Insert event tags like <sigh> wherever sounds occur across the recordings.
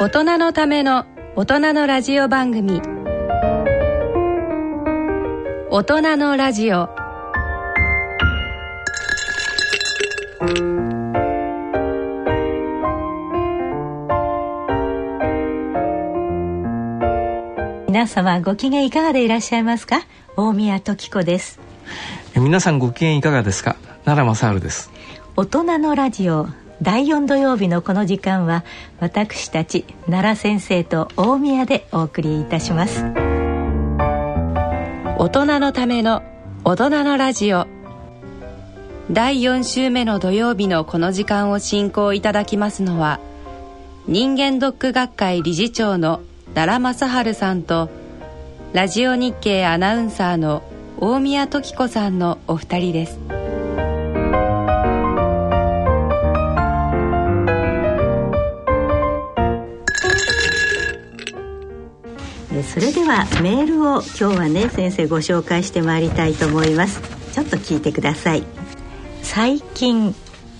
大人のための大人のラジオ番組。大人のラジオ。皆様ご機嫌いかがでいらっしゃいますか？大宮時子です。皆さんご機嫌いかがですか？奈良正治です。大人のラジオ第4土曜日のこの時間は私たち奈良先生と大宮でお送りいたします。大人のための大人のラジオ。第4週目の土曜日のこの時間を進行いただきますのは人間ドック学会理事長の奈良正治さんとラジオ日経アナウンサーの大宮時子さんのお二人です。それではメールを今日はね先生ご紹介してまいりたいと思います。ちょっと聞いてください。最近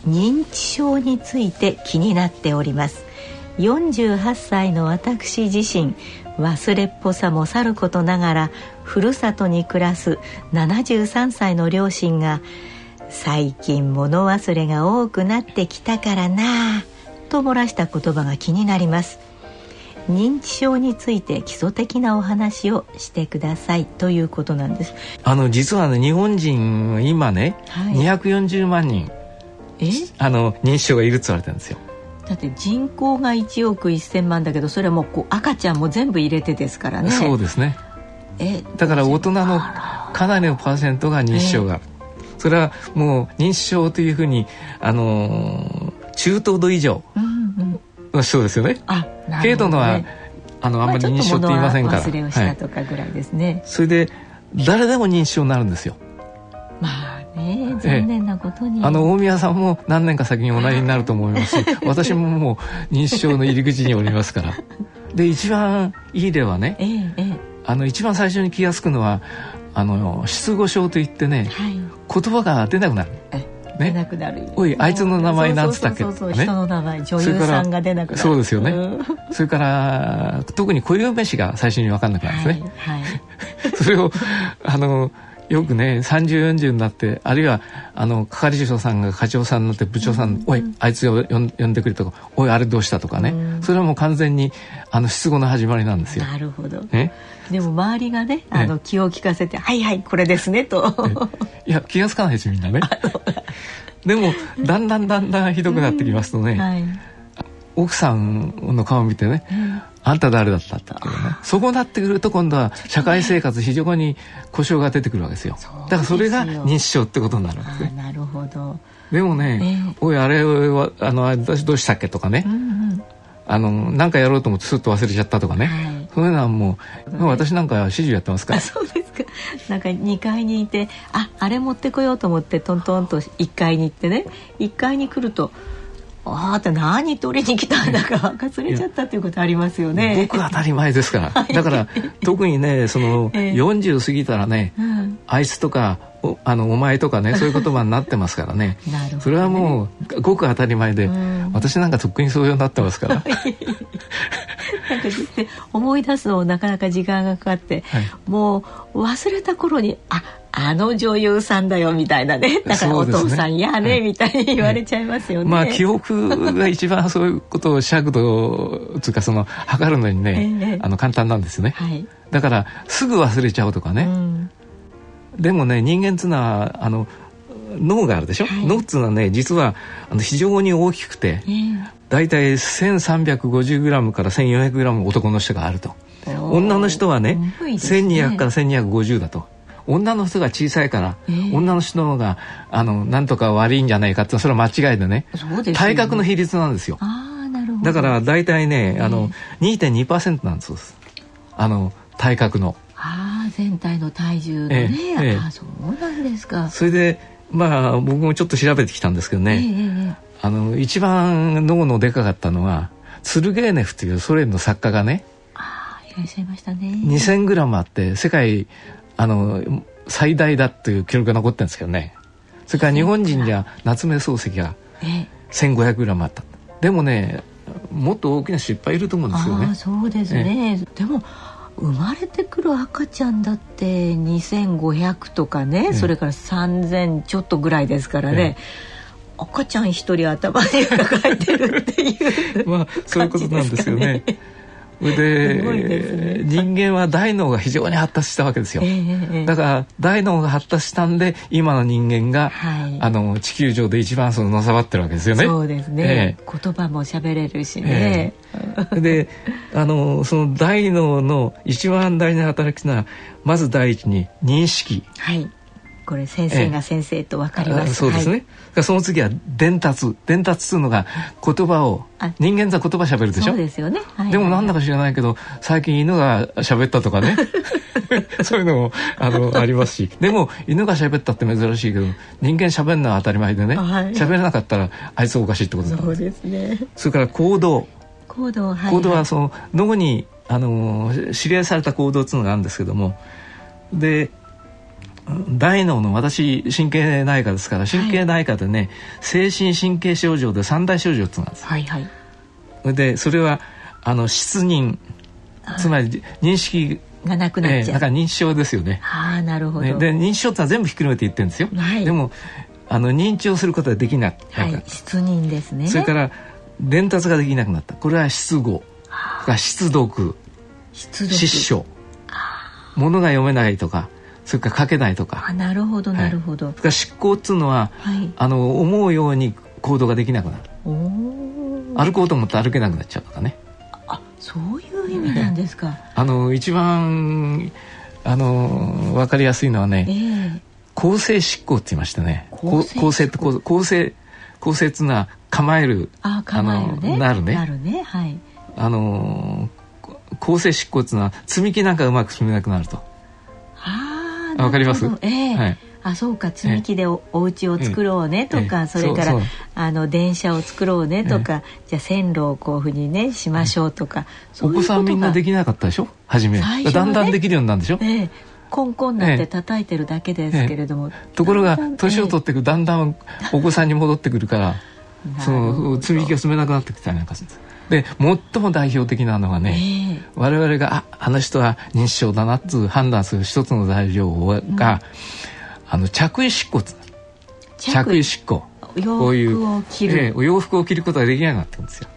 認知症について気になっております。48歳の私自身忘れっぽさもさることながらふるさとに暮らす73歳の両親が最近物忘れが多くなってきたからなと漏らした言葉が気になります。認知症について基礎的なお話をしてくださいということなんです。あの実はね日本人今ね、はい、240万人え？あの認知症がいるって言われてるんですよ。だって人口が1億1,000万だけどそれはもうこう赤ちゃんも全部入れてですからね。そうですね。え？だから大人のかなりのパーセントが認知症が、えー、それはもう認知症というふうにあの中等度以上の人ですよね。あね軽度のはあのあんまり認知症って言いませんから。忘れをしたとかぐらいですね。はい、それで誰でも認知症になるんですよ。まあね残念なことに、ええ、あの大宮さんも何年か先におなりになると思いますし <laughs> 私ももう認知症の入り口におりますからで一番いい例はね、ええ、あの一番最初に気が付くのはあの失語症といってね、はい、言葉が出なくなる。出なくなる、おいあいつの名前なんつったっけ？そうそう人の名前女優さんが出なくなる。そうですよね、それから特に固有名詞が最初に分かんなくなるんですね、はい、はい、<laughs> それをあのよくね3040になってあるいはあの係長さんが課長さんになって部長さん「うん、おいあいつを呼んでくれ」とか「おいあれどうした」とかね、うん、それはもう完全にあの失語の始まりなんですよ。なるほど、ね、でも周りがねあの気を利かせて「はいはいこれですね」と。いや気が付かないですみんなね。<laughs> でもだんだんだんだんひどくなってきますとね、うんはい、奥さんの顔を見てね、あんた誰だったってね。そうなってくると今度は社会生活非常に故障が出てくるわけですよ。だからそれが認知症ってことになるんですね。なるほど。でもね、えー、おいあれはあの私どうしたっけとかね、うんうん、あの何かやろうと思ってすっと忘れちゃったとかね、はい、そういうのはもう、ね、私なんか指示やってますから。<laughs> そうですか。なんか2階にいてああれ持ってこようと思ってトントンと1階に行ってね。1階に来るとああって何取りに来たんだか <laughs> 忘れちゃったっていうことありますよね。僕当たり前ですから。<laughs> だから特にねその40過ぎたらね、うん、あいつとかおあのお前とかねそういう言葉になってますからね。ね、それはもうごく当たり前で、うん、私なんかとっくにそういうようになってますからなんか思い出すのなかなか時間がかかって、はい、もう忘れた頃にああの女優さんだよみたいなね。だからお父さんやね、みたいに言われちゃいますよね。まあ記憶が一番そういうことを尺度つうかその測るのにね、えあの簡単なんですよね、はい、だからすぐ忘れちゃうとかね、うん、でもね人間っていうのはあの脳があるでしょ、はい、脳っていうのはね実はあの非常に大きくて、えー、大体 1350g から 1400g 男の人があると。女の人はねね。1200から1250だと。女の人が小さいから、えー、女の人の方があのなんとか悪いんじゃないかってそれは間違いでね。で体格の比率なんですよ。だから大体ね、えー、あの2.2%なんです。あの体格の。ああ全体の体重のね、えー、えー、あそうなんですか。それでまあ僕もちょっと調べてきたんですけどね、えー、あの一番脳のでかかったのはツルゲーネフというソ連の作家がねあいらっしゃいましたね。2000グラムあって世界あの最大だという記録が残ってるんですけどね。それから日本人じゃ夏目漱石が 1500g あった。でもねもっと大きな人いっぱいいると思うんですよね。そうですね、でも生まれてくる赤ちゃんだって2500とかね、それから3000ちょっとぐらいですからね、赤ちゃん一人頭に抱えてるっていう、まあそういうことなんですよね。で、ね、人間は大脳が非常に発達したわけですよ、えー、だから大脳が発達したんで今の人間が、はい、あの地球上で一番そののさばってるわけですよね。そうですね、えー、言葉も喋れるしね、えー、であのその大脳の一番大事な働きというのはまず第一に認識、はいこれ先生が先生と分かります、そうですね、はい、その次は伝達。伝達するのが言葉を人間は言葉喋るでしょ？そうですよね、はい、でもなんだか知らないけど最近犬が喋ったとかね。<laughs> そういうのもあのありますし。でも犬が喋ったって珍しいけど人間喋るのは当たり前でね。喋、はい、らなかったらあいつおかしいってことだそうですね。それから行動。行動、はい、行動はその脳にあの指令された行動っていうのがあるんですけども。で大脳の私神経内科ですから神経内科でね、はい、精神神経症状で三大症状っていうのがあるんです。はいはい、でそれはあの失認つまり認識がなくなっちゃう、えー、だから認知症ですよね。ああなるほど。で認知症ってのは全部ひっくるめて言ってるんですよ。はい、でもあの認知をすることができない。はい、失認ですね。それから伝達ができなくなった。これは失語。が失読。失読。失書。物が読めないとか。それから書けないとか。あなるほどなるほど、はい、それから執行っていうのは、はい、あの思うように行動ができなくなる。歩こうと思って歩けなくなっちゃうとかね。あそういう意味なんですか、<laughs> あの一番あの分かりやすいのはね、えー、構成執行って言いましたね。構成って構成構成っていうのは構えるあ構えるね。なるね。なるね。はい。あの構成執行っていうのは積み木なんかうまく積めなくなるとわかります？ええ。ーはい、あそうか積み木でお,、お家を作ろうねとか、それからあの電車を作ろうねとか、じゃあ線路をこういうふうにねしましょうとか、お子さんみんなできなかったでしょ？初め、ね、だんだんできるようになるんでしょ、ええ。コンコンなって叩いてるだけですけれども、ところが年を取っていくだんだんお子さんに戻ってくるからその積み木が進めなくなってきたりなんかするんですで最も代表的なのはね、えー、我々がああの人は認知症だなっつ判断する一つの材料が、うん、あの着衣執行着衣。執行こういう、えー、お洋服を着ることができなくなってるんですよ。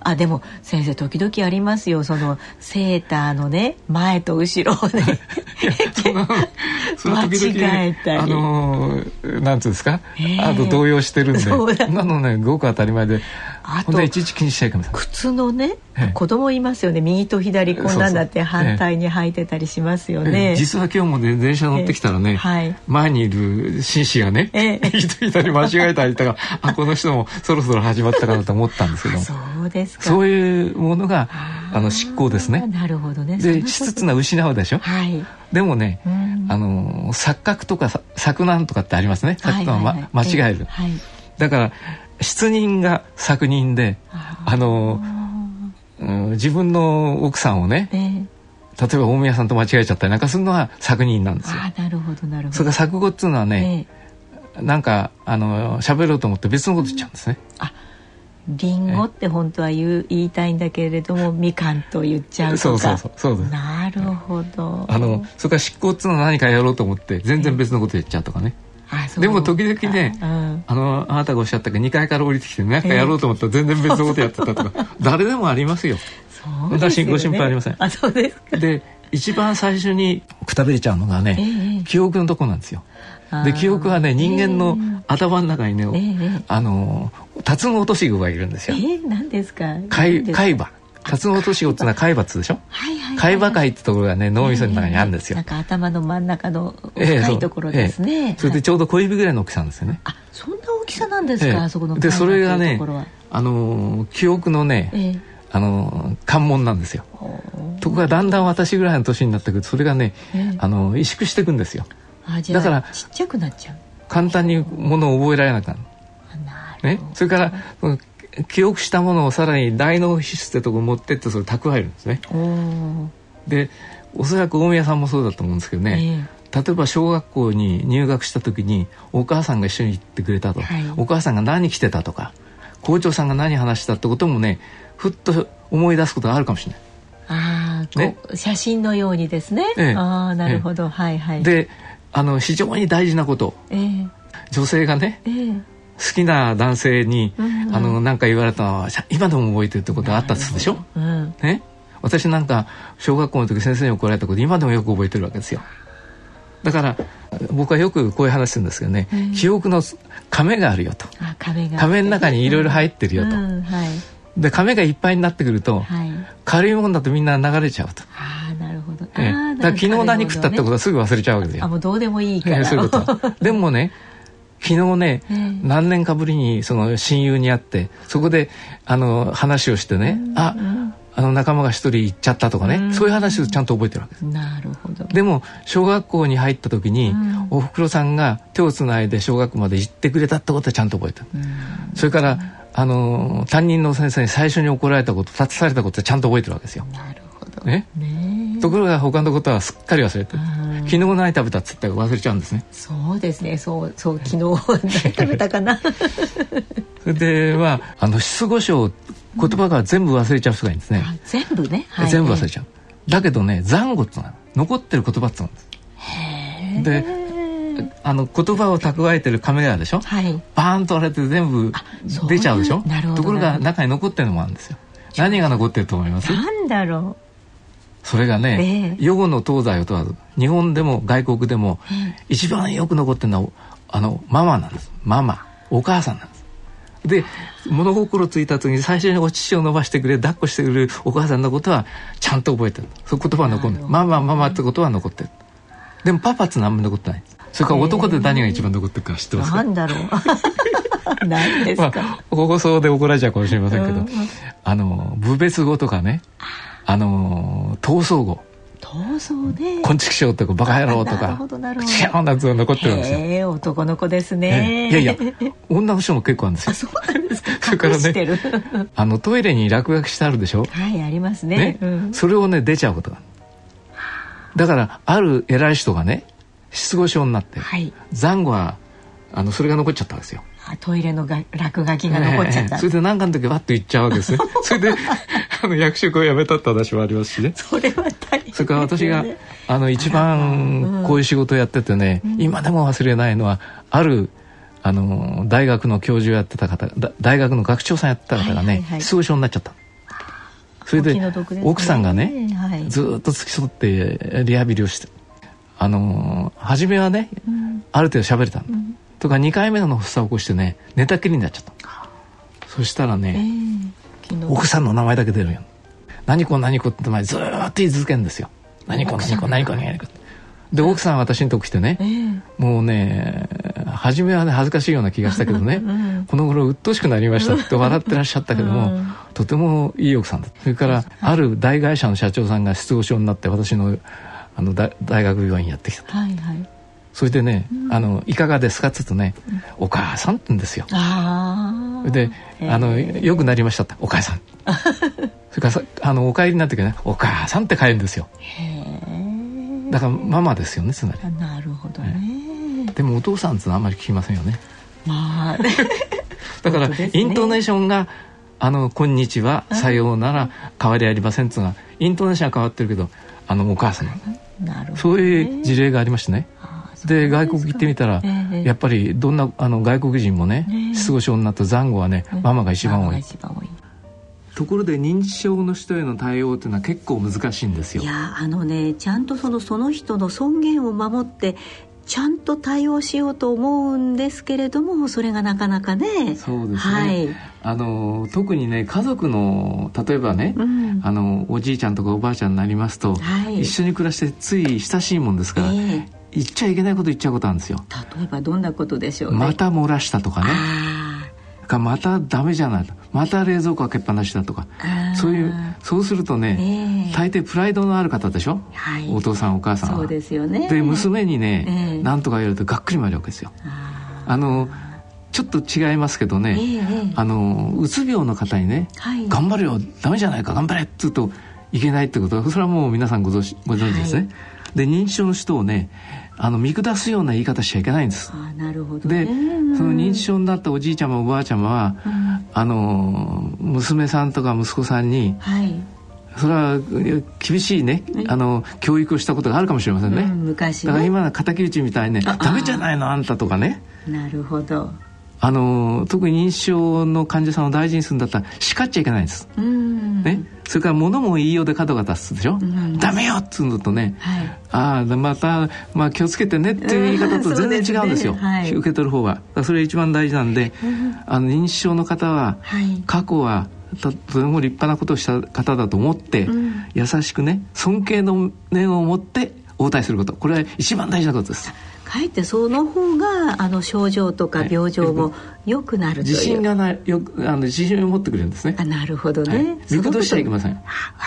あでも先生時々ありますよ。そのセーターのね前と後ろをね <laughs> <laughs> 間違えたり。あのなんつうんですか、えー、あと動揺してるんで。そなのねごく当たり前で。あといちいち気にしちゃいけません靴のね、えー、子供いますよね。右と左こんなんだって反対に履いてたりしますよね、えー、実は今日もね電車乗ってきたらね、はい、前にいる紳士がね、右と左間違えたりとか <laughs> あこの人もそろそろ始まったかなと思ったんですけど。そうですか。そういうものがあの執行ですね。なるほどね。で質つな失うでしょ、はい、でもね、あの錯覚とか錯難とかってありますね。錯覚は、ま、間違える、はい、だから失人が作人であの、うん、自分の奥さんをね、えー、例えば大宮さんと間違えちゃったりなんかするのは作人なんですよ。あなるほどなるほど。それから錯語っていうのはね、えー、なんかあの喋ろうと思って別のこと言っちゃうんですね。あリンゴって本当は言う言いたいんだけれども <laughs> みかんと言っちゃうとか。そうそうそうなるほど。あのそれから執行っていうのは何かやろうと思って全然別のこと言っちゃうとかね、でも時々ね、あのあなたがおっしゃったけど2階から降りてきて何かやろうと思ったら全然別のことやってたとか、誰でもありますよ。そうですよね、ご心配ありません。あそうですか。で一番最初にくたびれちゃうのがね、えー、記憶のとこなんですよ。で記憶はね人間の頭の中にね、えー、あのタツノオトシゴがいるんですよ。えー、何ですか？海海馬。タツノオトシゴってのは海馬でしょ？はいはい、海馬海ってところがね脳みその中にあるんですよ。なんか頭の真ん中の深いところですね。それでちょうど小指ぐらいの大きさなんですよね。あ、そんな大きさなんですか？そこのでそれがね、あの記憶のね。あの関門なんですよ。ところがだんだん私ぐらいの年になってくるとそれがね、あの萎縮していくんですよ。だからちっちゃくなっちゃう。簡単にものを覚えられなくなる。ね、それから記憶したものをさらに大脳皮質ってとこ持ってってそれ蓄えるんですね。でおそらく大宮さんもそうだと思うんですけどね、えー、例えば小学校に入学した時にお母さんが一緒に行ってくれたと、はい、お母さんが何着てたとか校長さんが何話したってこともねふっと思い出すことがあるかもしれない。ああ、ね、写真のようにですね。ええ、ああなるほど、え、はいはい。であの非常に大事なこと、ええ、女性がね、ええ、好きな男性に、うんうん、あのなんか言われたのは今でも覚えてるってことがあったっつでしょ？うん、ね？私なんか小学校の時先生に怒られたこと今でもよく覚えてるわけですよ。だから僕はよくこういう話するんですけどね、うん、記憶の亀があるよと。亀の中にいろいろ入ってるよと、うんはい、で亀がいっぱいになってくると、はい、軽いもんだとみんな流れちゃうと。あなるほど、ええ、だ昨日何食ったってことはすぐ忘れちゃうわけですよ。あもうどうでもいいから、え <laughs> そういうこと。<laughs> でもね昨日ね、えー、何年かぶりにその親友に会ってそこであの話をしてね、うん、あ、うん。あの仲間が一人行っちゃったとかね、うそういう話をちゃんと覚えてるわけです。なるほど。でも小学校に入った時に、おふくろさんが手をつないで小学校まで行ってくれたってことはちゃんと覚えてる。それからあの担任の先生に最初に怒られたこと立たされたことはちゃんと覚えてるわけですよ。なるほど。ね。ねところが他のことはすっかり忘れてる。昨日何食べたっつったら忘れちゃうんですね。そうですね。そうそう昨日何食べたかな？<laughs> それでまああの失語症言葉が全部忘れちゃう人がいるんですね。全部ね、はい、全部忘れちゃう。だけどね残語ってのは残ってる言葉ってなんです。であの言葉を蓄えてるカメラでしょ、はい、バーンと割れて全部出ちゃうでしょ？ところが中に残ってるのもあるんですよ何が残ってると思います？なんだろうそれがね、えー、の東西を問わず日本でも外国でも、一番よく残ってるのはあのママなんです。ママ。お母さんなんです。で物心ついた時に最初にお乳を伸ばしてくれ抱っこしてくれるお母さんのことはちゃんと覚えてる。そういう言葉は残るママママってことは残ってる。でもパパって何も残ってない。それから男で何が一番残ってるか知ってますか、なんだろう。<laughs> 何ですか、<laughs> まあ、放送で怒られちゃうかもしれませんけど、うん、あの部別語とかねあの闘争語闘争ね。昆虫賞とかバカ野郎とか。なるほどなるほど。違うなつ残ってるんですよ。ええ男の子ですね。いやいや女の人も結構あるんですよ。そうなんですか。<laughs> それからね <laughs> あのトイレに落書きしてあるでしょ？はいありますね。ね、それをね出ちゃうことが。だからある偉い人がね失語症になって、はい、残語はあのそれが残っちゃったんですよ。トイレのが落書きが残っちゃった、それで何かの時わっと言っちゃうわけですね <laughs> それであの役職を辞めたって話もありますしね。それは大変、それから私があの一番こういう仕事をやっててね、うん、今でも忘れないのはあるあの大学の教授をやってた方大学の学長さんやってた方がね、はい失語症になっちゃった。それで、ね、奥さんがね、はい、ずっと付き添ってリハビリをしてあの初めはね、うん、ある程度喋れた、うん、とか2回目の発作を起こしてね寝たきりになっちゃった。そしたらね、えー、奥さんの名前だけ出るよ何子何子って前ずっと言い続けるんですよ。何子何子何子何子で奥さんは私のとこ来てね、えー、もうね初めはね恥ずかしいような気がしたけどね、うん、この頃鬱陶しくなりましたって笑ってらっしゃったけども、うん、とてもいい奥さんだそれからある大会社の社長さんが失語症になって私のあの大学病院やってきたと、はいはい、それでね、うん、あの「いかがですか?」っつうとね「お母さん」って言うんですよ。であの「よくなりました」って「お母さん」<laughs> それからあのお帰りになってからね「お母さん」って帰るんですよ。だからママですよねつまり。なるほどね。でもお父さんってのはあんまり聞きませんよね。まあ、<laughs> だから、ね、イントネーションが「あのこんにちはさようなら変わりありません」っつうのがイントネーションは変わってるけどあのお母さんなるそういう事例がありましてね。で外国行ってみたら、やっぱりどんなあの外国人もね失語症になった残語はね、ママが一番多い。ところで認知症の人への対応っていうのは結構難しいんですよ。いやあのねちゃんとそのその人の尊厳を守ってちゃんと対応しようと思うんですけれどもそれがなかなかねそうですね、はい、あの特にね家族の例えばね、うん、あのおじいちゃんとかおばあちゃんになりますと、はい、一緒に暮らしてつい親しいもんですから、えー、言っちゃいけないこと言っちゃうことあるんですよ。例えばどんなことでしょう、ね、また漏らしたとかね。かまたダメじゃない。とまた冷蔵庫開けっぱなしだとか。そういうそうするとね、え。ー、大抵プライドのある方でしょ、はい、お父さんお母さんは。そうですよね。で娘にね、えー、何とか言われるとがっくり回るわけですよ。あのちょっと違いますけどね、えー、あのうつ病の方にね、はい、頑張るよダメじゃないか頑張れって言うといけないってことはそれはもう皆さんご存知ご存知ですね、はい、で認知症の人をねあの見下すような言い方しちゃいけないんです。あなるほど、ね、でその認知症になったおじいちゃまおばあちゃまは、うん、あの娘さんとか息子さんに、はい、それは厳しいね、あの教育をしたことがあるかもしれませんね、うん、昔、ね、だから今の敵討ちみたいねダメじゃないのあんたとかね。なるほどあの特に認知症の患者さんを大事にするんだったら叱っちゃいけないんです、ね、それから物も言いようで角が立つでしょ、うん、ダメよっつうのとね、はい、ああまた、まあ、気をつけてねっていう言い方と <laughs> 全然違うんですよ、ねはい、受け取る方は。それが一番大事なんで、あの認知症の方は、過去はとても立派なことをした方だと思って、うん、優しくね尊敬の念を持って応対すること。これは一番大事なことです。かえってその方があの症状とか病状も良くなるという、自信がないよあの自信を持ってくれるんですね。あなるほどね、はい、見下しちゃいけません。わ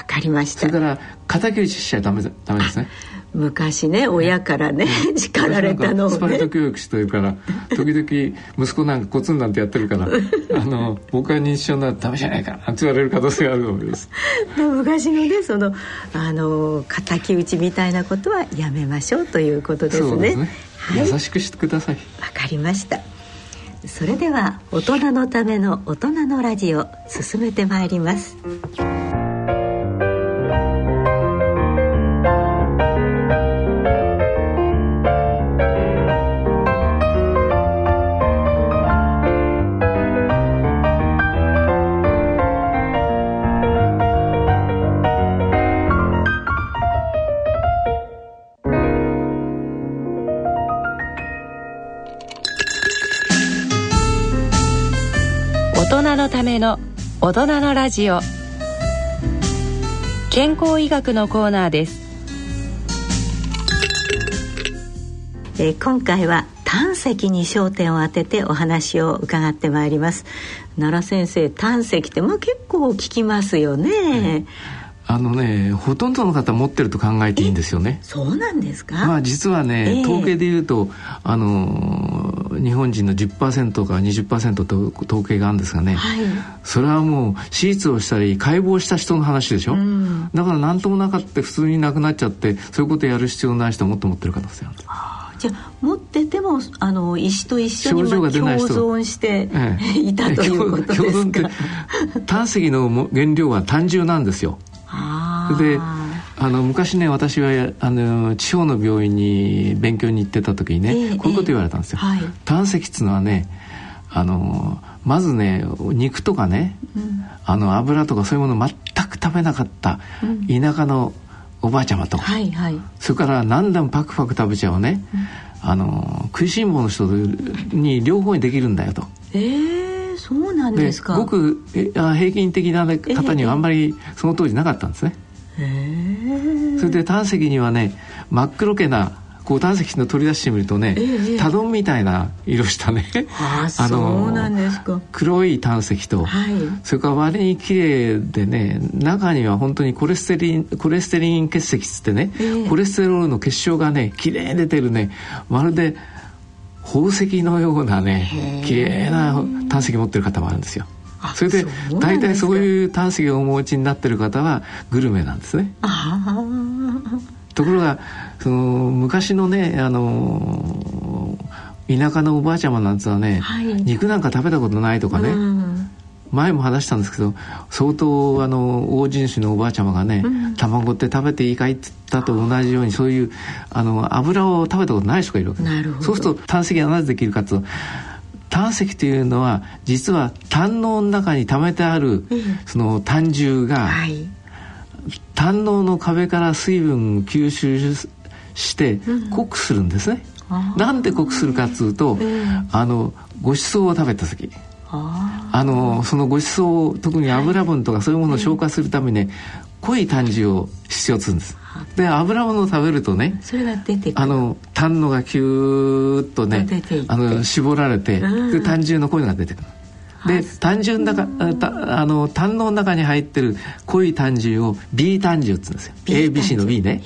かりました。それから敵討ちしちゃダメダメですね。昔ね親からね <laughs> 叱られたのを、ね、スパルタ教育してるから <laughs> 時々息子なんかコツンなんてやってるから <laughs> あの僕は認知症ならダメじゃないかって言われる可能性があるわけです。昔のねそのあの敵討ちみたいなことはやめましょうということですね。そうですね、はい、優しくしてください。わかりました。それでは大人のための大人のラジオ進めてまいります大人のラジオ。健康医学のコーナーです、えー、今回は胆石に焦点を当ててお話を伺ってまいります。奈良先生胆石ってまあ結構聞きますよね、うんあのねほとんどの方持ってると考えていいんですよね。そうなんですか？まあ実はね、えー、統計で言うとあの日本人の10%か20%と統計があるんですがね、はい、それはもう手術をしたり解剖した人の話でしょ？うん、だから何ともなかった普通になくなっちゃってそういうことやる必要ない人もっと持ってる可能性ある。じゃあ持っててもあの石と一緒に共存して、ええ、いたということですか？共存って <laughs> 胆石の原料は単純なんですよ。であの昔ね私はあの地方の病院に勉強に行ってた時にね、えー、こういうこと言われたんですよ。えーはい、胆石っつうのはねあのまずね肉とかね、うん、あの油とかそういうもの全く食べなかった田舎のおばあちゃまと、うんはいはい、それから何でもパクパク食べちゃうね、うん、あの食いしん坊の人に両方にできるんだよと。えー、そうなんですか。僕平均的な方にはあんまりその当時なかったんですね。えーそれで胆石にはね真っ黒けなこう胆石の取り出してみるとね、多丼みたいな色したね。あ <laughs> の黒い胆石と、はい、それから割に綺麗でね中には本当にコレステリンコレステリン結石っつってね、えー、コレステロールの結晶がね綺麗に出てるね。まるで宝石のようなね綺麗な胆石持ってる方もあるんですよ。それで大体そういう胆石をお持ちになってる方はグルメなんですね。ところがその昔のねあの田舎のおばあちゃまなんつうのはね、はい、肉なんか食べたことないとかね、うん、前も話したんですけど相当あの大地主のおばあちゃまがね、うん、卵って食べていいかいって言ったと同じようにそういうあの油を食べたことない人がいるわけです。そうすると胆石がなぜできるかというと胆石というのは実は胆の中に溜めてある、その胆汁が、はい、胆のの壁から水分を吸収して濃くするんですね。うん、なんで濃くするかっつうと、あのごちそうを食べた時。あのそのごちそう特に油分とかそういうものを消化するために、ね、濃い胆汁を必要するんです。で油物を食べるとねそれが出てあの胆のがキューッとねあの絞られてで胆汁の濃いのが出てくる。で胆汁の中あの胆の中に入ってる濃い胆汁を B 胆汁っつうんですよ。ABC の B ね。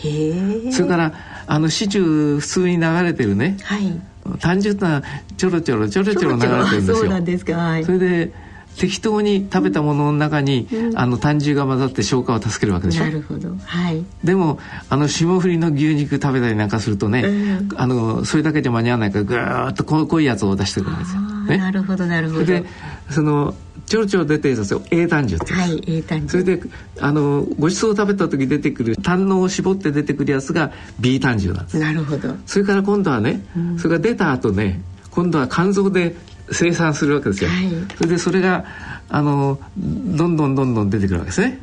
それからあのシチュー普通に流れてるね、はい、胆汁ってのはちょろちょろちょろちょろ流れてるんですよ。そうなんですか、はい、それで適当に食べたものの中に、うん、あの胆汁が混ざって消化を助けるわけでしょ？なるほど、はい、でもあの霜降りの牛肉食べたりなんかするとね、うん、あのそれだけじゃ間に合わないからぐーっと濃いやつを出してくるんですよ、ね、なるほどなるほど。でそのちょろちょろ出てるやつを英単樹ってはい英単樹それであのごちそうを食べた時出てくる胆のを絞って出てくるやつが B 単樹なんです。なるほど。それから今度はね、うん、それが出た後ね今度は肝臓で生産するわけですよ、はい、それでそれがあのどんどんどんどん出てくるわけですね。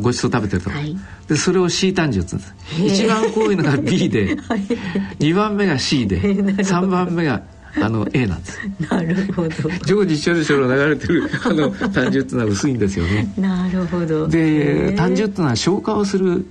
ごちそう食べてると、はい、でそれを C 単純って一番多いのが <laughs> B で、はい、2番目が C で3番目があの A なんです。なるほど。常時ちょろちょろ流れてるあの単純っていうのは薄いんですよね。なるほど。で単純っていうのは消化をする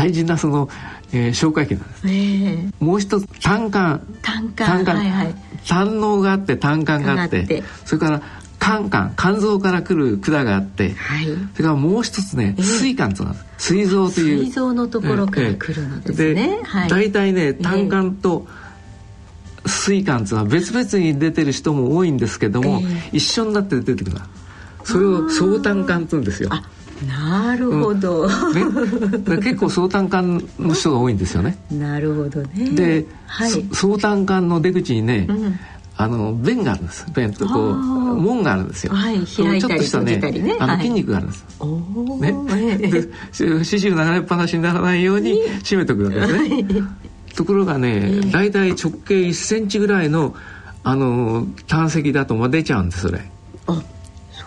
大事なその、えー、消化液なんです、えー、もう一つ胆管。胆管。胆はいはい、胆のがあって胆管があって。それから肝管。肝臓から来る管があって、はい、それからもう一つね膵管と膵臓という。膵臓のところから来るのですね、で、はい、大体ね胆管と、膵管というのは別々に出てる人も多いんですけども、えー、一緒になって出てくるそれを相胆管って言うんですよなるほど、うん。ね、結構相胆管の人が多いんですよね。なるほどね。で、はい、相胆管の出口にね、うん。あの弁があるんです。弁とこう門があるんですよ、はい、開いたり閉じたりね。あの筋肉があるんです、ね、で刺繍流れっぱなしにならないように締めておくわけですね、ところがね大体、直径1センチぐらいのあの胆石だとも出ちゃうんですそれ。あ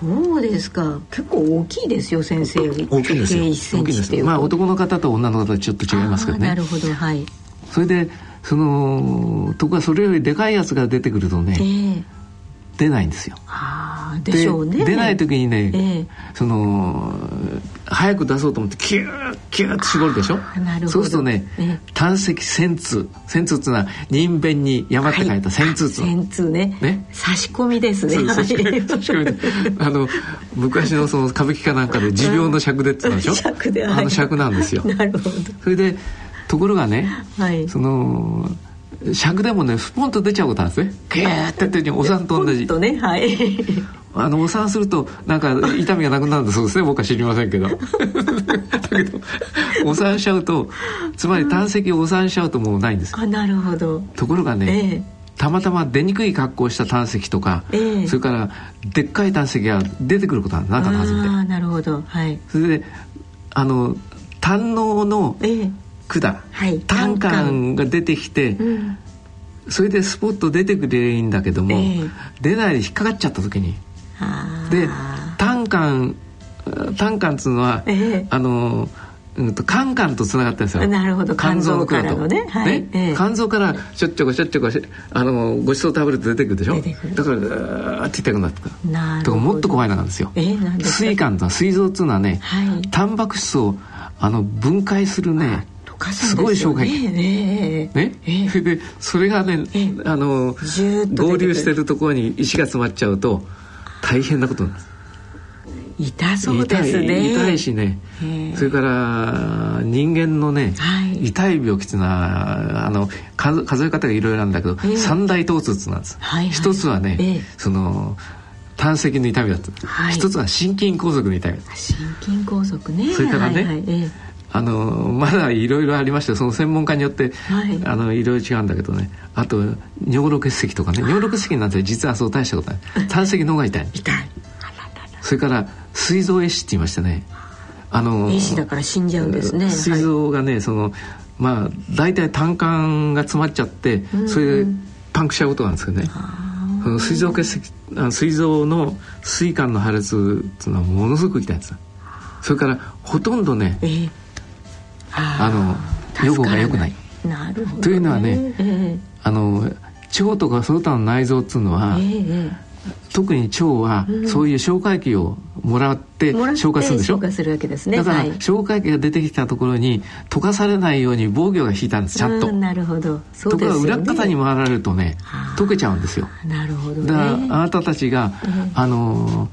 そうですか。結構大きいですよ先生。大きいですよ。大きいですまあ男の方と女の方ちょっと違いますけどね。なるほど。はい。それでそのとこはそれよりでかいやつが出てくるとね、えー、出ないんですよ。あでしょうね。出ない時にね、えー、その早く出そうと思ってキューキューって絞るでしょ？そうするとね、えー、胆石線通線通っていうのは人弁に山って書いた線通、はい、線通ね。ね？差し込みですね。差し込みあの昔のその歌舞伎かなんかで持病の尺でって言ったでしょ？尺で、あの尺なんですよ。なるほど。それでところがね、はい、その尺でもねスポンと出ちゃうことなんですね。グーってってお産と同じ。とねはい。あのお産するとなんか痛みがなくなるんだそうですね僕は知りませんけど。だけどお産しちゃうとつまり胆石をお産しちゃうともうないんですあなるほど。ところがね、ええ。たまたま出にくい格好をした胆石とか、えそれからでっかい胆石が出てくることなん中のはずであなるほど。はい。それであの胆のの管、はい、胆管が出てきて、うん、それでスポット出てくればいいんだけども、えー、出ないで引っかかっちゃった時にで胆管胆管っつうのは、えー、あのうんと肝管とつながってるんですよ。なるほど肝臓からのね。はい、ね、えー、肝臓からちょっちょこちょっちょこあのごちそう食べると出てくるでしょ？だからあって痛くなってくる。なるほど。もっと怖いのなんですよ。えー、なんです膵管とは膵臓っつうのはね、はい、タンパク質をあの分解するねすごい障害。ねね、えそれ <laughs> でそれがね、あの合流してるところに石が詰まっちゃうと大変なことなんです。痛そうですね。痛いしね。それから人間のね、はい、痛い病気っていうのはあの数え方がいろいろなんだけど、三大疼痛なんです、はいはい、一つはね、その胆石の痛みだった、はい、一つは心筋梗塞の痛み心筋梗塞ね。それからね、はいはい。えあのまだいろいろありましてその専門家によって、はい、あのいろいろ違うんだけどね。あと尿路結石とかね。尿路結石なんて実はそう大したことない。胆石の方が痛い。痛い。それから膵臓壊死って言いましたね。あの壊死だから死んじゃうんですね。膵臓がね、はい、そのまあ大体胆管が詰まっちゃってそれでパンクしちゃうことなんですけどね膵臓結石膵臓の膵管の破裂っていうのはものすごく痛いんですそれからほとんどね、えーあの予後が良くない。なるほど、ね、というのはね、えー、あの腸とかその他の内臓っていうのは、えー、特に腸はそういう消化液をもらって消化するでしょ、うん、消化するわけですね。だから消化液が出てきたところに溶かされないように防御が引いたんです。ちゃんと、なるほど。ところが裏方に回られるとね溶けちゃうんですよ。なるほど、ね、だからあなたたちが、あの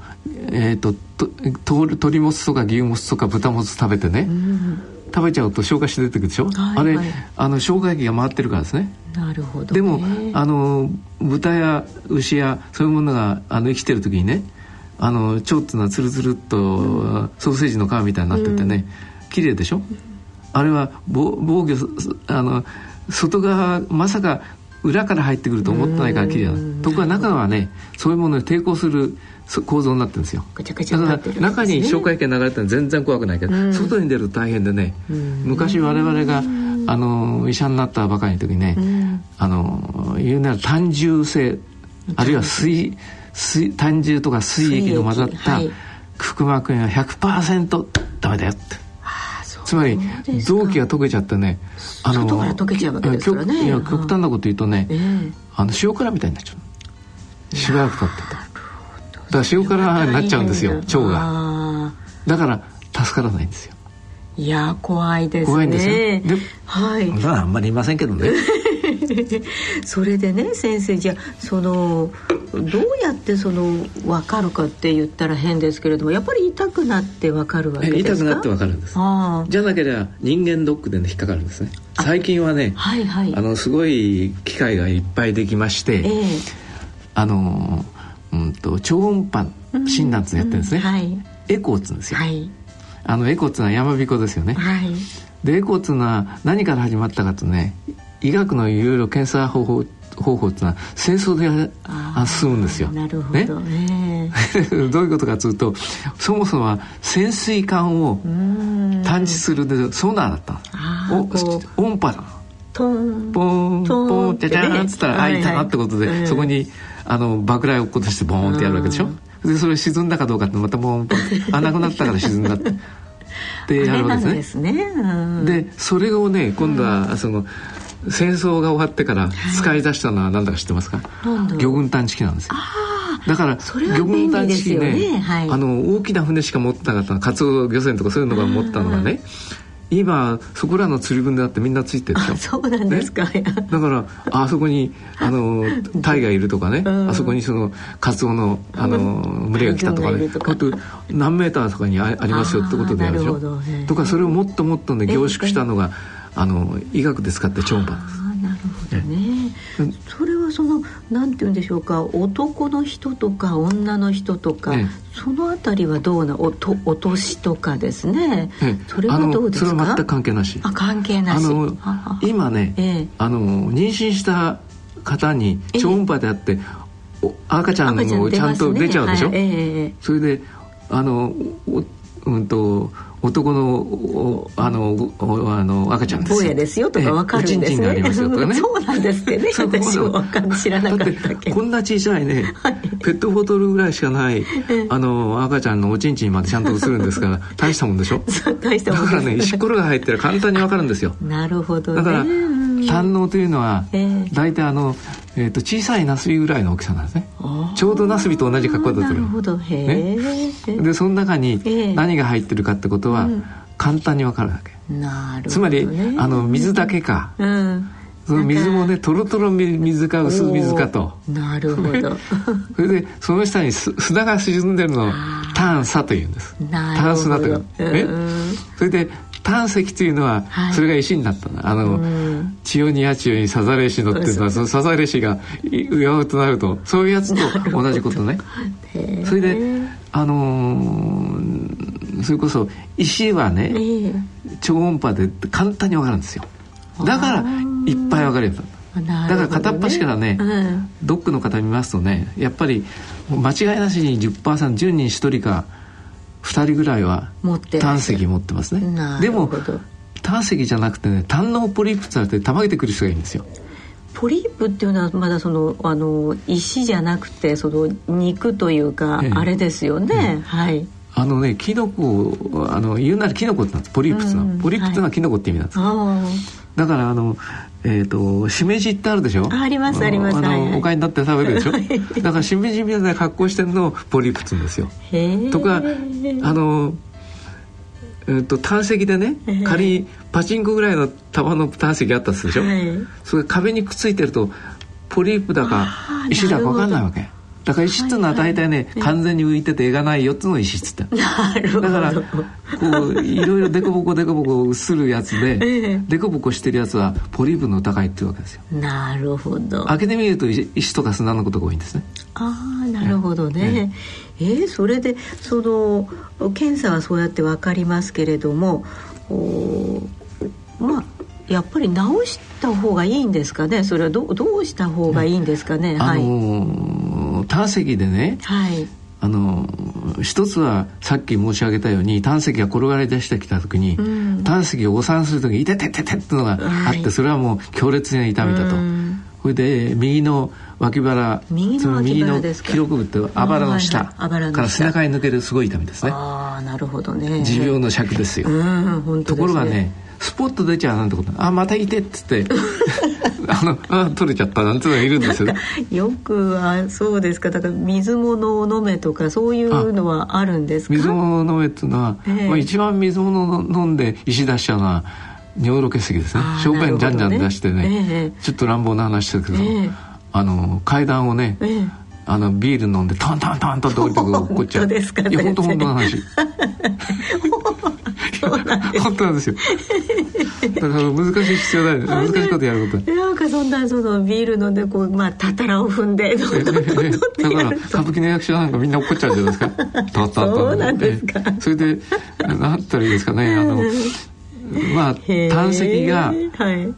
えっ、ー、と鶏もつとか牛もつとか豚もつ食べてね、うん食べちゃうと消化して出てくるでしょ、はい、あれ、はい、あの消化液が回ってるからですね。なるほど、ね、でもあの豚や牛やそういうものがあの生きてる時にねあの腸っていうのはつるつるっと、うん、ソーセージの皮みたいになっててね、うん、綺麗でしょ、うん、あれは防防御あの外側まさか裏から入ってくると思ってないから綺麗なところが中はねそういうものに抵抗する構造になってるんですよ。ぐちゃぐちゃになってる、ね、中に消化液が流れてるの全然怖くないけど、うん、外に出ると大変でね、うん、昔我々があの医者になったばかりの時ね、うん、あの言うなら単重性あるいは水水単重とか水液の混ざった腹膜炎は100%ダメだよって。つまり臓器が溶けちゃってねあの溶けちゃうわけですからね。極端なこと言うとね、えー、あの塩辛みたいになっちゃうしばらく経ってただから塩辛になっちゃうんですよ腸が。だから助からないんですよ。いや怖いですね。怖いんですよ。ではい。あんまりいませんけどね。<laughs> それでね先生じゃあそのどうやってその分かるかって言ったら変ですけれどもやっぱり痛くなって分かるわけですか？痛くなって分かるんです。じゃなければ人間ドックで、ね、引っかかるんですね。最近はね、はいはい、あのすごい機械がいっぱいできまして、えー、あのうんと超音波診断ってやってるんですね、うん。うんはい、エコーっつうんですよ、はい、あのエコーっていうのは山彦ですよね、はい、でエコーっていうのは何から始まったかとね医学のいろいろ検査方法方法っていうのは戦争で進むんですよ。なるほど、ね、<laughs> どういうことかというとそもそもは潜水艦を探知するでソナーだったお音波だトンポンポンってじゃーんっつったら開いたなってことで、そこにあの爆雷を落っことしてボーンってやるわけでしょ？でそれ沈んだかどうかってまたボーンポンあなくなったから沈んだって。<laughs> でやるわけですね。で、ね、それをね今度はその戦争が終わってから使い出したのは何だか知ってますか、はい、魚群探知機なんですよ。だから魚群探知機ね、ねはい、あの大きな船しか持ってなかったカツオ漁船とかそういうのが持ったのがね今そこらの釣り分であってみんなついてるでしょそうなんですか、ね、だからあそこにあのタイがいるとかね、うん、あそこにそのカツオのあの群れが来たとかね。あと何メーターとかにありますよってことであるでしょ、ね、とかそれをもっともっとね凝縮したのが、あの医学で使って超音波です。なるほどね、それはそのなんて言うんでしょうか男の人とか女の人とか、そのあたりはどうなおとお年とかですね、それはどうですか？それは全く関係なし。あ関係なし。あの今ね、ええ、あの妊娠した方に超音波であって、え、赤ちゃんがちゃんと出ちゃうでしょ、ね、それであのうんと男のあのあの赤ちゃんですよ。ですよとかわかるんですね。ね <laughs> そうなんですってね。私も知らなかったけど。こんな小さいね、はい、ペットボトルぐらいしかないあの赤ちゃんのおちんちんまでちゃんと映るんですから <laughs> 大したもんでしょ？大したもんだからね石ころが入ってる簡単にわかるんですよ。なるほど、ね、だから胆のというのは、大体あの、えー、と小さいナスビぐらいの大きさなんですねちょうどナスビと同じ格好だとなるほど。へえ、ね、でその中に何が入ってるかってことは、簡単にわかるわけ。なるほど、ね、つまりあの水だけか、うん。その水もねとろとろ水か薄水かと。なるほど。<laughs> それでその下に砂が沈んでるのを炭砂というんです。炭砂という、ね、それで胆石というのは、それが石になったの、あの、千代に八千代にさざれ石のっていうのはそのさざれ石が上うとなるとそういうやつと同じことね。それであのー、それこそ石はね、超音波で簡単に分かるんですよ。だからいっぱい分かるようになった。だから片っ端からね、うん、ドックの方見ますとねやっぱり間違いなしに 10%10 人1人か2人ぐらいは胆石持ってますね。でも胆石じゃなくてね胆のポリープされてたまげてくる人がいいんですよ。ポリープっていうのはまだそのあの石じゃなくてその肉というか、あれですよね、えはい。あのねキノコあの言うならキノコってポリープってのは、うん、ポリープってのはキノコって意味なんです、はい、だからあのえーと、しめじってあるでしょ？ありますあります。あの、お買いになって食べるでしょ？だからしめじみたいな格好してるのをポリプツんですよ。とかあのえーと、胆石でね仮にパチンコぐらいの玉の胆石あったとするでしょ、はい、それ壁にくっついてるとポリープだか石だか分かんないわけだから石っていうのは大体ね、はい、完全に浮いてて絵がない4つの石っつってなるほど。だからこういろいろデコボコデコボコするやつで、えデコボコしてるやつはポリープの高いっていうわけですよ。なるほど。開けてみると石とか砂のことが多いんですね。ああなるほどね、えー、えー、それでその検査はそうやって分かりますけれどもおまあやっぱり直した方がいいんですかね？それはどどうした方がいいんですかね、あのー、胆石でね、はい、あの一つはさっき申し上げたように胆石が転がり出してきた時に、うん、胆石を誤算する時に「いてててて」ってのがあって、はい、それはもう強烈な痛みだと。それで右の脇腹右の右の記録部ってあばらの下から背中に抜けるすごい痛みですねああなるほどね持病の尺ですよ、ね、ところがねスポッと出ちゃうなんてこと？あまたいてっつって。<laughs> あのあ取れちゃったなんてのがいるんですよよくあそうですか。だから水物を飲めとかそういうのはあるんですか？水物を飲めっていうのは、えー、まあ、一番水物を飲んで石出しちゃうのは尿路結石ですね。小便じゃんじゃん出してね、ねえ。ー、ちょっと乱暴な話ですけど、えー、あの階段をね、えーあのビール飲んでタンタンタンと降りてくる落っこ <laughs> っちゃう。いや本当本当の話。<laughs> 本当なんですよ。難しい必要ない難しいことやること。なんかそんなそのビール飲んでこうまあたたらを踏んでだから歌舞伎の役者なんかみんな怒っちゃうじゃないですか。たたそうなんですか。それでなんたらいいですかねあのまあ胆石が。はい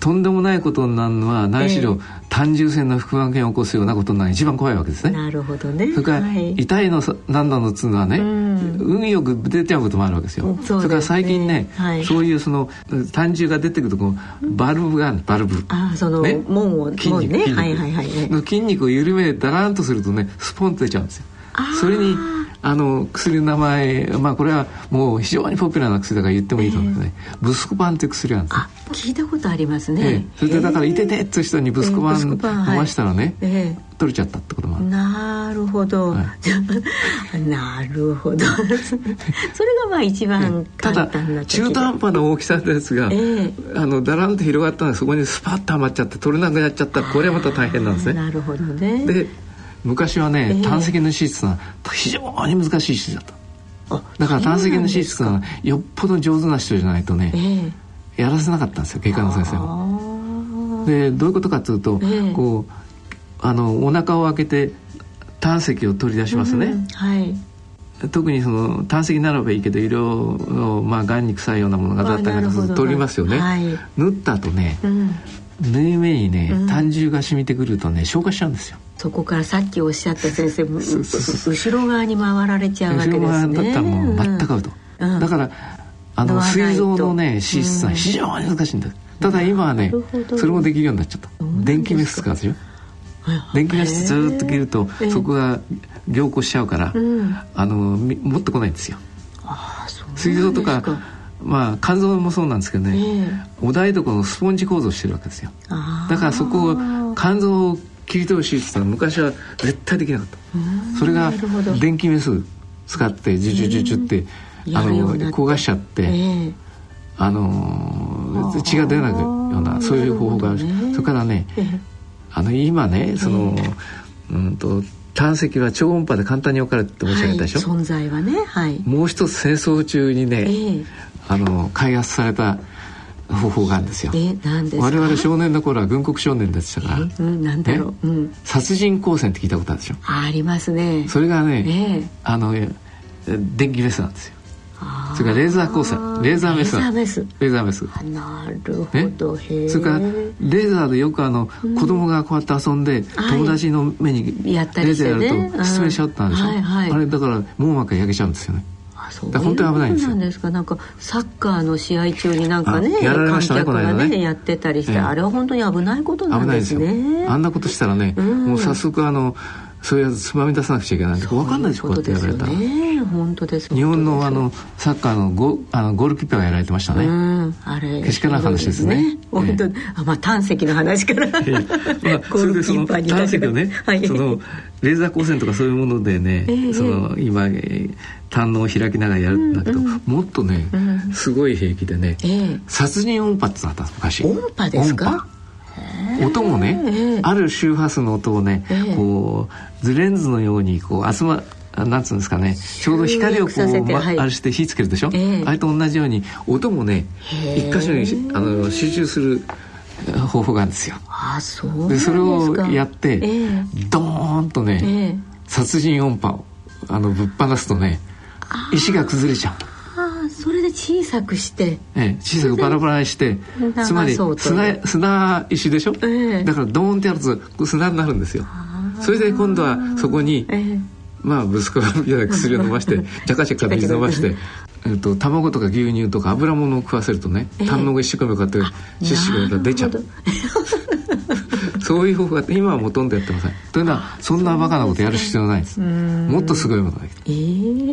とんでもないことになるのは何しろ、えー、単純性の腹膜炎を起こすようなことが一番怖いわけですね。なるほどね。それから、はい、痛いの何なのっつうのはね、うん、運よく出ちゃうこともあるわけですよ。そ、ね、れから最近ね、はい、そういうその単純が出てくるとこうバルブがあるバルブ。あその、ね、門を筋肉、ね、筋肉、はいはいはい、筋肉を緩めだらんとするとねスポンと出ちゃうんですよ。それにあの薬の名前まあこれはもう非常にポピュラーな薬だから言ってもいいと思うんですね、えー、ブスコパンっていう薬なんですあ聞いたことありますね、えー、それでだから「いてて」って人にブスコパン飲ましたらね、えー、取れちゃったってこともある。なるほど、はい、<laughs> なるほど。<laughs> それがまあ一番簡単な中途半端な大きさですが、えー、あのだらんと広がったのでそこにスパッとはまっちゃって取れなくなっちゃったこれはまた大変なんですね。なるほどね。で昔はね、胆石の手術は非常に難しい手術だった。だから胆石の手術はよっぽど上手な人じゃないとね、やらせなかったんですよ外科の先生も。でどういうことかというと、こうあのお腹を開けて胆石を取り出しますね。うん、はい。特にその胆石ならばいいけど医療のまあがんに臭いようなものがだったり取りますよね、はい、縫った後ね、うん、縫い目にね胆汁が染みてくるとね消化しちゃうんですよそこからさっきおっしゃった先生後ろ側に回られちゃうわけですね。後ろ側だったらもう全くアウト、うん、だからあの膵臓のね手術は非常に難しいんだ。ただ今はねそれもできるようになっちゃった。電気メス使うんですよ電気メスずっと切るとそこが凝固しちゃうから、あの持ってこないんですよ。膵臓とかまあ肝臓もそうなんですけどね、お台所のスポンジ構造してるわけですよ。だからそこを肝臓を切り通しって昔は絶対できなかった。それが電気メス使ってジュジュジュジュって、あの焦がしちゃって、あの血が出ないようなそういう方法があるしそれからね、あの今ねその、うんと胆石は超音波で簡単に分かるって申し上げたでしょ、はい、存在はね、はい、もう一つ戦争中にね、えー、あの開発された方法があるんですよ。えなんです我々少年の頃は軍国少年でしたから。うん、なんだろう、うん、殺人光線って聞いたことあるでしょ？ありますね。それがね、えあの電気メスなんですよ。それからレーザー光線。レーザーメスレーザーメス。レーザーメス。なるほど、ね、それからレーザーでよくあの、うん、子供がこうやって遊んで、友達の目にレーザーやると失明しちゃったんでしょ、はいはい、あれだから網膜が焼けちゃうんですよねそう本当に危ないんですよ。なんですか。なんかサッカーの試合中になんかねやられましたね観客がね、ね、やってたりして、えあれは本当に危ないことなんですね。すよ。あんなことしたらね、うん、もう早速あのそういうやつつまみ出さなくちゃいけない。分かんないですこうやってやられたら、ね、本当です日本のあのサッカーのゴあのゴールキーパーがやられてましたね、うん、あれ。けしからない話ですね。本当、えあまあ胆石の話から、<laughs> えーまあ、それでその胆石のね、はい、そのレーザー光線とかそういうものでね、えー、その今、えー、胆のを開きながらやるんだけど、もっとね、うん、すごい兵器でね、えー、殺人音波ってのあった昔。音波ですか？音もね、ある周波数の音をね、こうズレンズのようにこう集まなんつうんですかねちょうど光をこう、まあれして火つけるでしょ、あれと同じように音もね一箇所にあの集中する方法があるんですよ。あそうでそれをやって、ドーンとね、殺人音波をあのぶっ放すとね石が崩れちゃう。それで小さくして、ええ、小さくバラバラにして <laughs> つまり砂砂石でしょ、ええ、だからドーンってやると砂になるんですよ。それで今度はそこに、ええ、まあ息子が薬を飲まして <laughs> ちゃかちゃか水飲ましてえっと、卵とか牛乳とか油物を食わせるとね胆のが一生懸命こうやってシュッシュが出ちゃうそういう方法が今はほとんどやってませんというのはそんなバカなことやる必要ないですもっとすごいものができる、え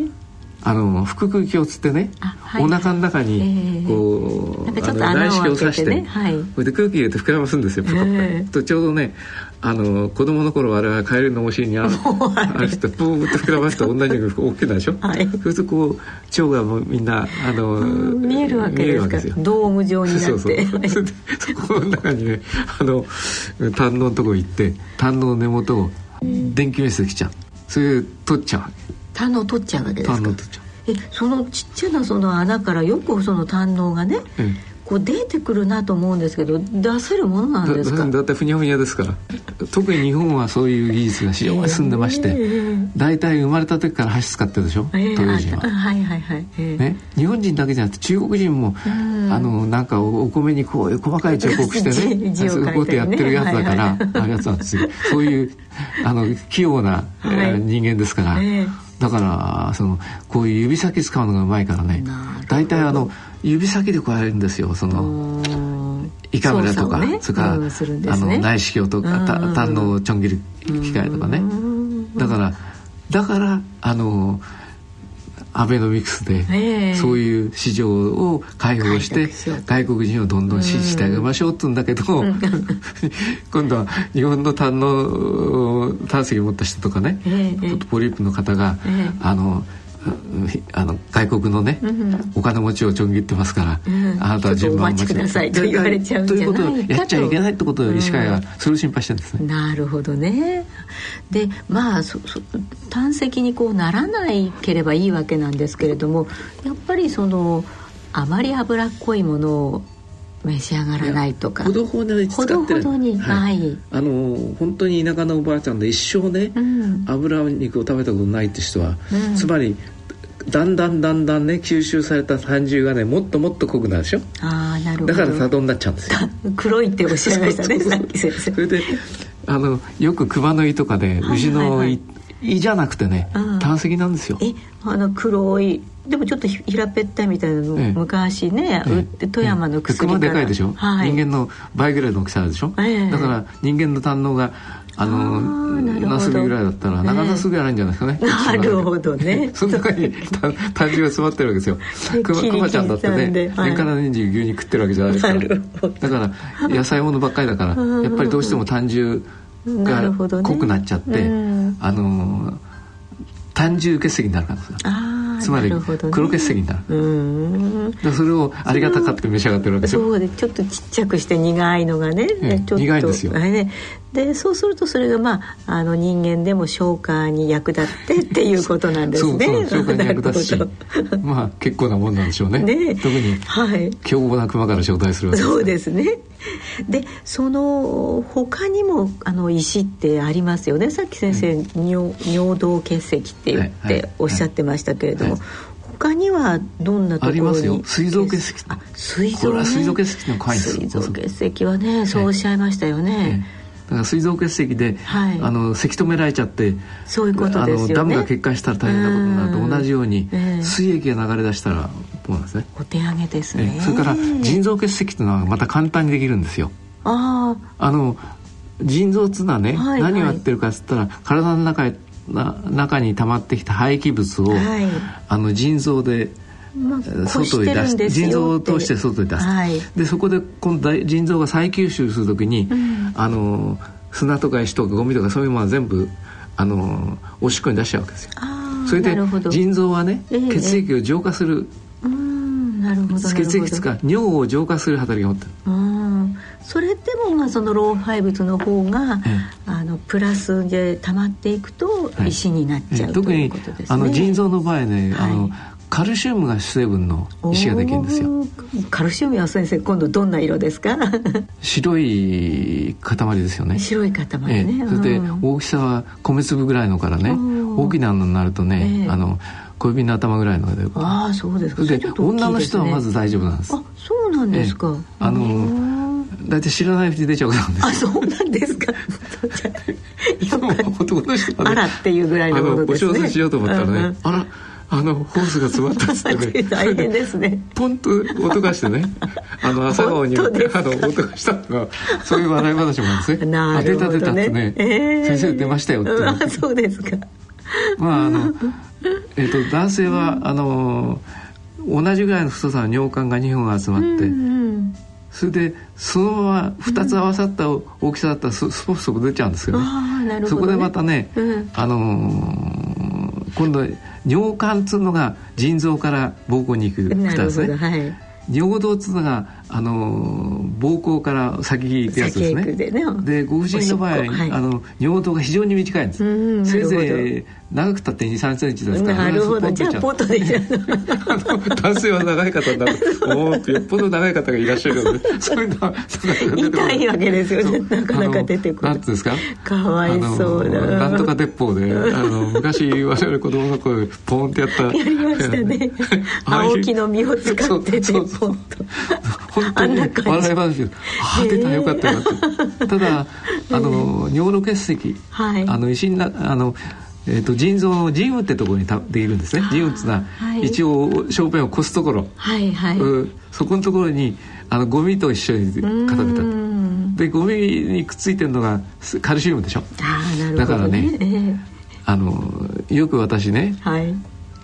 ーあの腹腔鏡つってね、はい、お腹の中にこう、えー、内視鏡を刺して、ねはい、これで空気入れて膨らますんですよ、えー、とちょうどねあの子供の頃我々はカエルのお尻にあ <laughs> あれしてブーッと膨らますと同じように大きくなるでしょ、はい、そうするとこう腸がもうみんなあの見えるわけですか？ドーム状になって。そうそう。<laughs> そそこの中にねあの胆のとこ行って胆の根元を電気メスできちゃう。それで取っちゃうわけ胆の取っちゃうわけですか？胆の取っちゃう。えそのちっちゃなその穴からよくその胆のがね、うん。こう出てくるなと思うんですけど出せるものなんですか？だってふにゃふにゃですから。特に日本はそういう技術が非常に進んでまして、大体生まれた時から箸使ってるでしょ、えー、東洋人は、はいはいはい、えー、ね、日本人だけじゃなくて中国人も、あのなんかお米にこういう細かい彫刻してね <laughs> そういうことやってるやつだから、はいはい、あやつはそういうあの器用な、はい、人間ですから、えー、だからそのこういう指先使うのがうまいからね。大体あの指先でこうやるんですよその胃カメラとかそ,、ね、それから、うんね、あの内視鏡とか胆のちょん切る機械とかね。だからだからあのアベノミクスでそういう市場を開放して外国人をどんどん支持してあげましょうって言うんだけど <laughs> 今度は日本の胆の胆石を持った人とかねポリープの方があのあの外国のね、うん、お金持ちをちょん切ってますから、うん、あなたは順番待ちくださいと言われちゃうんじゃない。かと。ということをやっちゃいけないってことを医師会はそれを心配してるんですね。なるほどね。でまあそそ胆石にこうならないければいいわけなんですけれどもやっぱりそのあまり脂っこいものを召し上がらないとか。ほどほどにほどほどにはい、はい、あの本当に田舎のおばあちゃんで一生ね、うん、油肉を食べたことないって人は、うん、つまりだんだんだんだんね吸収された胆汁がねもっともっと濃くなるでしょ？あなるほど。だから砂糖になっちゃうんですよ。<laughs> 黒いっておっしゃいましたねさっき先生。それであのよく熊の胃とかで牛の胃、胃じゃなくてね胆石なんですよ。えあの黒いでもちょっと平べったいみたいなの、ええ、昔ね、え、売って富山の薬から、熊でかいでしょ、はい、人間の倍ぐらいの大きさでしょ、だから人間の胆のがあのナスビぐらいだったら長ナスぐらいあるんじゃないですかね、<laughs> なるほどね。<laughs> その中に単純が詰まってるわけですよ。クマクマちゃんだってね年から年中牛肉食ってるわけじゃないですから。だから野菜ものばっかりだからやっぱりどうしても単純が濃くなっちゃって、あの単純血石になるからですよ。つまり黒血石になる。でそれをありがたかって召し上がってるわけですよ。そうでちょっとちっちゃくして苦いのがね、ええ、苦いんですよ、ね、でそうするとそれがまああの人間でも消化に役立って <laughs> っていうことなんですね。そうそう消化に役立つしまあ結構なもんなんでしょうね。ね。特に、はい、凶暴な熊から招待するわけですそうですね。でその他にもあの石ってありますよね。さっき先生、うん、尿尿道結石って言っておっしゃってましたけれども、はい。はいはい他にはどんなところに？ありますよ。膵臓結石あ膵臓、ね、膵臓結石の怖いんです膵臓結石はねそうおっしゃいましたよね、だから膵臓結石で、はい、あのせき止められちゃってそういうことですよ、ね、ダムが決壊したら大変なことになると同じように、えー、膵液が流れ出したらそうなんですね？お手上げですね、それから腎臓結石というのはまた簡単にできるんですよ。ああの腎臓っていうのはね、はいはい、何をやってるかっつったら体の中な中に溜まってきた廃棄物を、はい、あの腎臓でまあ、外に出して腎臓を通して外に出す、はい、でそこで今度腎臓が再吸収するときに、うん、あの砂とか石とかゴミとかそういうものは全部あのおしっこに出しちゃうわけですよ。それで腎臓はね、えー、血液を浄化する、えー、なるほど血液つか尿を浄化する働きを持ってる。それでもまあその老廃物の方が、あのプラスで溜まっていくと石になっちゃう、はい、特にあの腎臓の場合ね、はい、あのカルシウムが主成分の石ができるんですよ。カルシウムは先生今度どんな色ですか？<laughs> 白い塊ですよね。白い塊ね、ええ、それで大きさは米粒ぐらいのからね大きなのになるとね、え、あの小指の頭ぐらいのああそうですか。で、ね、女の人はまず大丈夫なんです。あそうなんですか、あの大体知らないうちに出ちゃうあそうなんですか。<laughs> <laughs> 男の人は、ね、あらっていうぐらいのものですね。お小水しようと思ったらね、うんうん、あらあのホースが詰まったっつってね。<laughs> 大変ですね。ポンと音がしてね。<laughs> あの朝顔にあの音がしたのがそういう笑い話もあるんですね <laughs> なるほど、ね、出た出たってね、えー、先生出ましたよってあそうですか。まああのえっ、ー、と男性はあの同じぐらいの太さの尿管が2本集まって、うんうん。それでそのまま2つ合わさった大きさだったらスポスポ出ちゃうんですけど,、ねね、そこでまたね、うん、あのー、今度尿管っつうのが腎臓から膀胱に行く蓋ですね、はい、尿道っつうのがあの膀胱から先行くやつですね。でね。でご婦人の場合、はい、あの尿道が非常に短いんです、せいぜい長くたって2 3センチですからなるほど。じゃあポットでいい男性は長い方になる。おおよっぽど長い方がいらっしゃるので <laughs> そういうのは痛いわけですよね。なかなか出てくる何ですか？かわいそうだ。なんとか鉄砲であの昔我々子供の頃ポンってやった。やりましたね。青木の実を使って鉄砲と本当に笑い話でああ出たよかったよた。だ <laughs> あの尿路結石、はい、あの石になあのえーと、腎臓の腎盂ってところにたできるんですね。腎盂っていうのは、はい、一応小便をこすところ、はいはい、そこのところにあのゴミと一緒に固めたでゴミにくっついてるのがカルシウムでしょ。あなるほど、ね、だからね、えー、あのよく私ね、はい、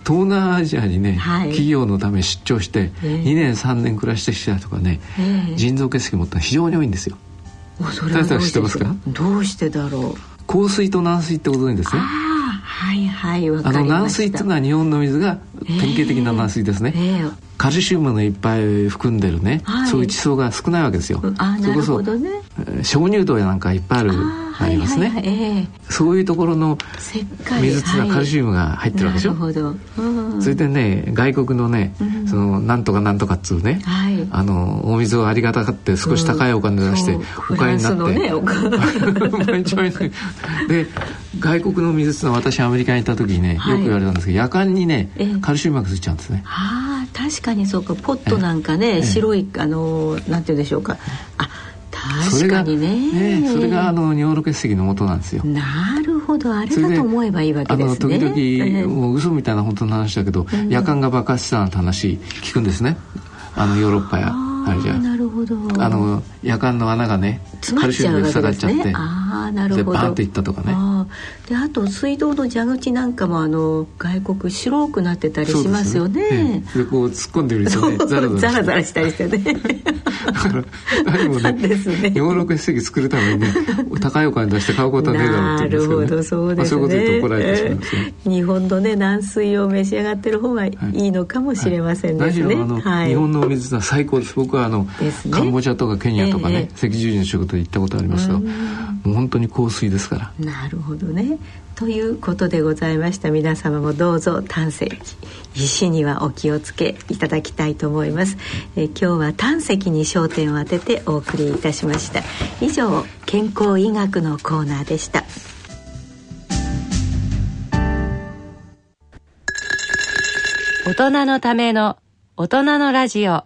東南アジアにね、はい、企業のため出張して、えー、2年3年暮らしてきたとかね、えー、腎臓結石持った非常に多いんですよ。それはどうしてどうしてだろう？硬水と軟水ってことでですね。はいはいあの軟水っていうのは日本の水が典型的な軟水ですね、えーえ。ー、カルシウムのいっぱい含んでるね、はい、そういう地層が少ないわけですよ。あなるほどね。鍾乳洞やなんかいっぱいあるありますね、はいはいはいえー、そういうところの水っていうのはカルシウムが入ってるわけでしょ、はいうん、それでね外国のね、うん、そのなんとかなんとかっつうね、はい、あのお水をありがたがって少し高いお金出して、お金になって、ね、<laughs> で外国の水って。いうのは私アメリカに行った時にね、よく言われたんですけど夜間にねカルシウムがついちゃうんですね。ああ確かにそうか。ポットなんかね、白いあのなんて言うんでしょうか。あ確かにね。ねそれがあの尿路結石の元なんですよ。なるほど。あれだと思えばいいわけですね。あの時々、もう嘘みたいな本当の話だけど、うん、夜間が爆発したなんて話聞くんですね。あのヨーロッパやあれじゃなるほど。あの夜間の穴がねカルシウムで塞がっちゃってああなるほど。バーンといったとかねであと水道の蛇口なんかもあの外国白くなってたりしますよね。で、ね、こう突っ込んでるとねザラザラザラしたりしてね。だから何もね。養老結石作るためにね高いお金出して買うことはねえだろうって言うんですけど、ね、なるほどそうですね、まあ、そういうこと言うと怒られてしまいますね、えー、日本のね軟水を召し上がってる方がいいのかもしれませんね、はい。はい、日本のお水は最高です。僕はあの、ね、カンボジアとかケニアとかね、えー、赤十字の仕事で行ったことありますけどもう本当に香水ですから。なるほどねということでございました。皆様もどうぞ胆石石にはお気をつけいただきたいと思います、え今日は胆石に焦点を当ててお送りいたしました。以上健康医学のコーナーでした。大人のための大人のラジオ。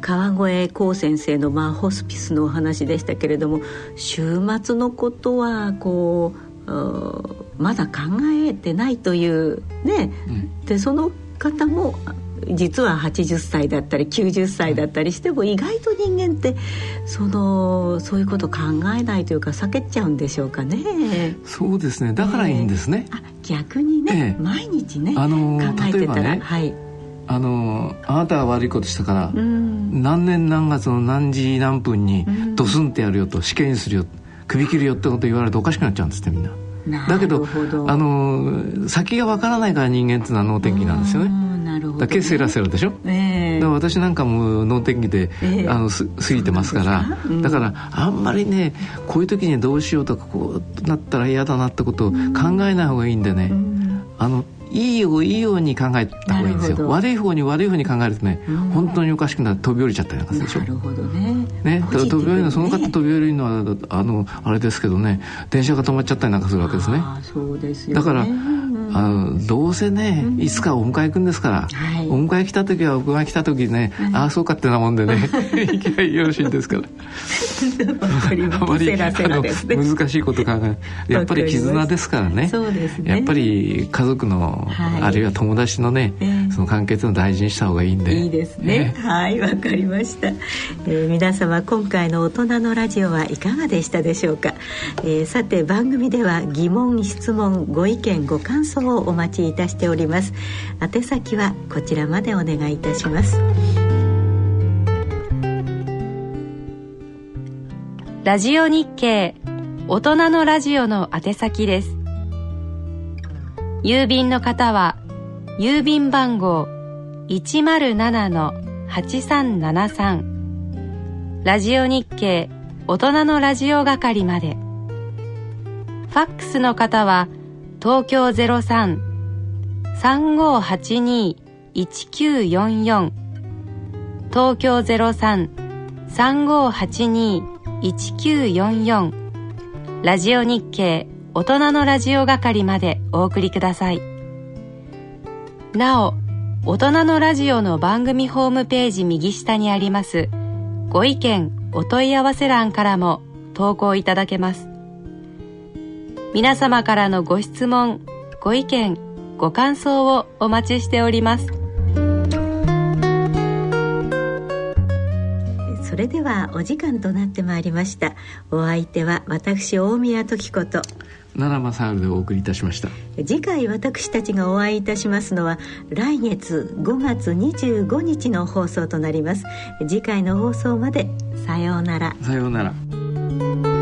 川越光先生の、まあ、ホスピスのお話でしたけれども週末のことはこうまだ考えてないというね、うん、でその方も実は80歳だったり90歳だったりしても意外と人間ってそのそういうこと考えないというか避けちゃうんでしょうかね。そうですね。だからいいんですね。えー、逆にね、えー、毎日ね、あのー、考えてたら、ね、はいあのあなたが悪いことしたから、うん、何年何月の何時何分にドスンってやるよと死刑にするよ首切るよってこと言われるとおかしくなっちゃうんですってみんな。だけどあの先がわからないから人間っていうのは脳天気なんですよね。なるほど、ね、ケセラセラでしょ、えー、だから私なんかも脳天気で、えー、あの過ぎてますから、うん、だからあんまりねこういう時にどうしようとかこうなったら嫌だなってことを考えない方がいいんでね、うん、あのいいよいいように考えた方がいいんですよ。悪い方に悪い方に考えるとね、うん、本当におかしくなって飛び降りちゃったりなんかするでしょ。なるほどね。ね飛び降りるのその方飛び降りるのはあのあれですけどね電車が止まっちゃったりなんかするわけですね。そうですよ、ね、だからあのどうせねいつかお迎え行くんですから、はい、お迎え来た時はお迎え来た時ね、はい、ああそうかってなもんでね <laughs> 行きゃよろしいんですから。あまりあの難しいこと考えやっぱり絆ですからね。そうですね。やっぱり家族の、はい、あるいは友達のね、えー、その関係というのを大事にした方がいいんで。いいですね、えー、はいわかりました、えー、皆様今回の大人のラジオはいかがでしたでしょうか、えー、さて番組では疑問質問ご意見ご感想をお待ちいたしております。宛先はこちらまでお願いいたします。ラジオ日経大人のラジオの宛先です。郵便の方は郵便番号107-8373ラジオ日経大人のラジオ係まで。ファックスの方は東京03-3582-1944東京03-3582-1944ラジオ日経大人のラジオ係までお送りください。なお大人のラジオの番組ホームページ右下にありますご意見お問い合わせ欄からも投稿いただけます。皆様からのご質問ご意見ご感想をお待ちしております。それではお時間となってまいりました。お相手は私大宮時子と。奈良正治でお送りいたしました。次回私たちがお会いいたしますのは来月5月25日の放送となります。次回の放送までさようなら。さようなら